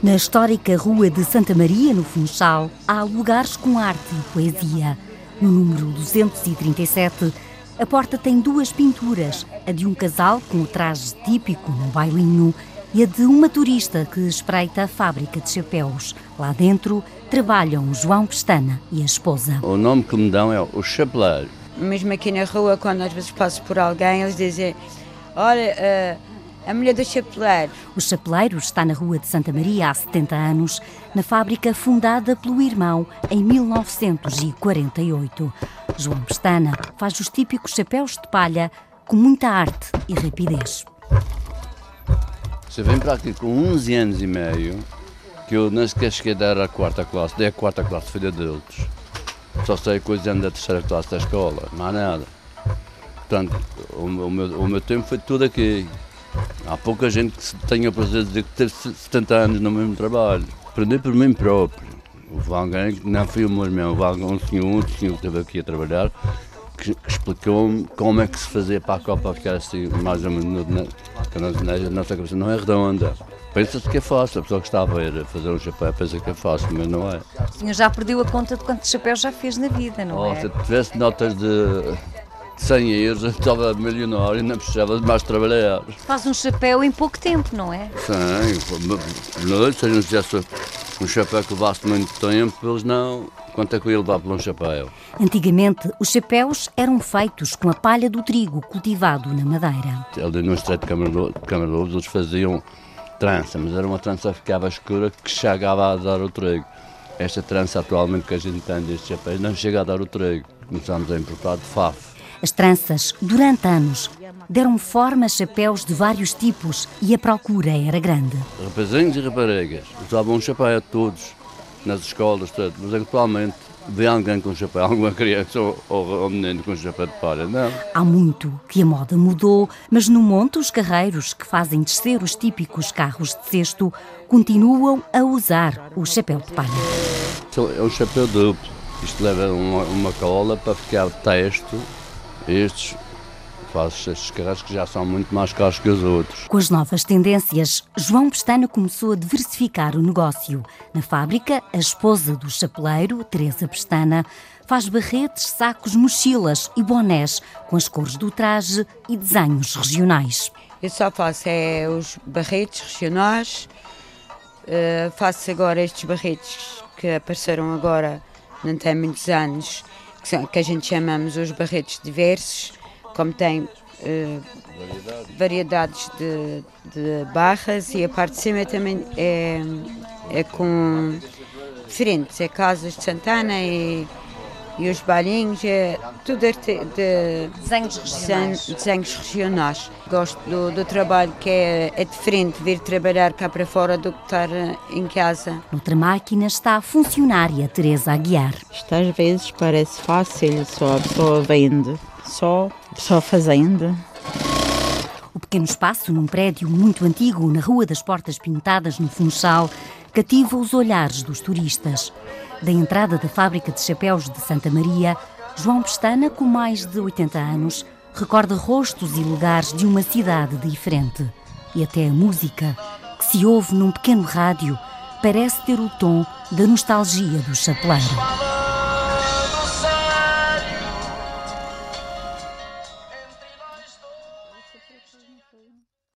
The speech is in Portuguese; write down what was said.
Na histórica Rua de Santa Maria, no Funchal, há lugares com arte e poesia. No número 237, a porta tem duas pinturas, a de um casal com o traje típico no bailinho e a de uma turista que espreita a fábrica de chapéus. Lá dentro trabalham João Pestana e a esposa. O nome que me dão é o chapeleiro. Mesmo aqui na rua, quando às vezes passo por alguém, eles dizem: Olha, uh, a mulher do chapeleiro. O chapeleiro está na Rua de Santa Maria há 70 anos, na fábrica fundada pelo irmão em 1948. João Pestana faz os típicos chapéus de palha com muita arte e rapidez. Você vem para aqui com 11 anos e meio, que eu nem sequer cheguei a dar a quarta classe, dei a quarta classe de adultos. Só sei coisas da terceira classe da escola, mais nada. Portanto, o, meu, o meu tempo foi tudo aqui. Há pouca gente que tenha o prazer de dizer que teve 70 anos no mesmo trabalho. Aprendi por mim próprio. Houve alguém não foi o meu irmão, houve um senhor, um senhor que esteve aqui a trabalhar, que, que explicou-me como é que se fazia para a copa ficar assim, mais ou menos, na, na, na nossa cabeça não é redonda. Pensa-se que é fácil, a pessoa que está a ver fazer um chapéu pensa que é fácil, mas não é. O senhor já perdeu a conta de quantos chapéus já fez na vida, não oh, é? Se tivesse notas de 100 euros, eu estava milionário e não precisava de mais trabalhar. Faz um chapéu em pouco tempo, não é? Sim, não, se a gente fizesse um chapéu que levasse muito tempo, eles não. Quanto é que eu ia levar por um chapéu? Antigamente, os chapéus eram feitos com a palha do trigo cultivado na madeira. Ali no estreito de Câmara Lobos, eles faziam trança, mas era uma trança que ficava escura que chegava a dar o trigo. Esta trança atualmente que a gente tem destes chapéus não chega a dar o trigo. Começamos a importar de faf. As tranças, durante anos, deram forma a chapéus de vários tipos e a procura era grande. Rapazinhos e raparigas usavam um chapéu a todos, nas escolas, tudo, mas atualmente vê alguém com chapéu, alguma criança ou, ou, ou menino com chapéu de palha, não? Há muito que a moda mudou, mas no monte os carreiros que fazem descer os típicos carros de cesto continuam a usar o chapéu de palha. É um chapéu duplo. Isto leva uma, uma cola para ficar texto. Estes fazes estes carros que já são muito mais caros que os outros. Com as novas tendências, João Pestana começou a diversificar o negócio. Na fábrica, a esposa do chapeleiro, Teresa Pestana, faz barretes, sacos, mochilas e bonés com as cores do traje e desenhos regionais. Eu só faço é, os barretes regionais, uh, faço agora estes barretes que apareceram agora, não tem muitos anos, que, são, que a gente chamamos os barretes diversos, como tem uh, variedades de, de, barras e a parte de cima também é, é com diferentes, é casas de Santana e, e os balinhos, é tudo de, de desenhos, regionais. desenhos regionais. Gosto do, do trabalho que é, é, diferente vir trabalhar cá para fora do que estar em casa. Noutra máquina está a funcionária Teresa Aguiar. Isto às vezes parece fácil, só a pessoa vende só, só fazenda. O pequeno espaço, num prédio muito antigo, na Rua das Portas Pintadas, no Funchal, cativa os olhares dos turistas. Da entrada da fábrica de chapéus de Santa Maria, João Pestana, com mais de 80 anos, recorda rostos e lugares de uma cidade diferente. E até a música, que se ouve num pequeno rádio, parece ter o tom da nostalgia do chapeleiro.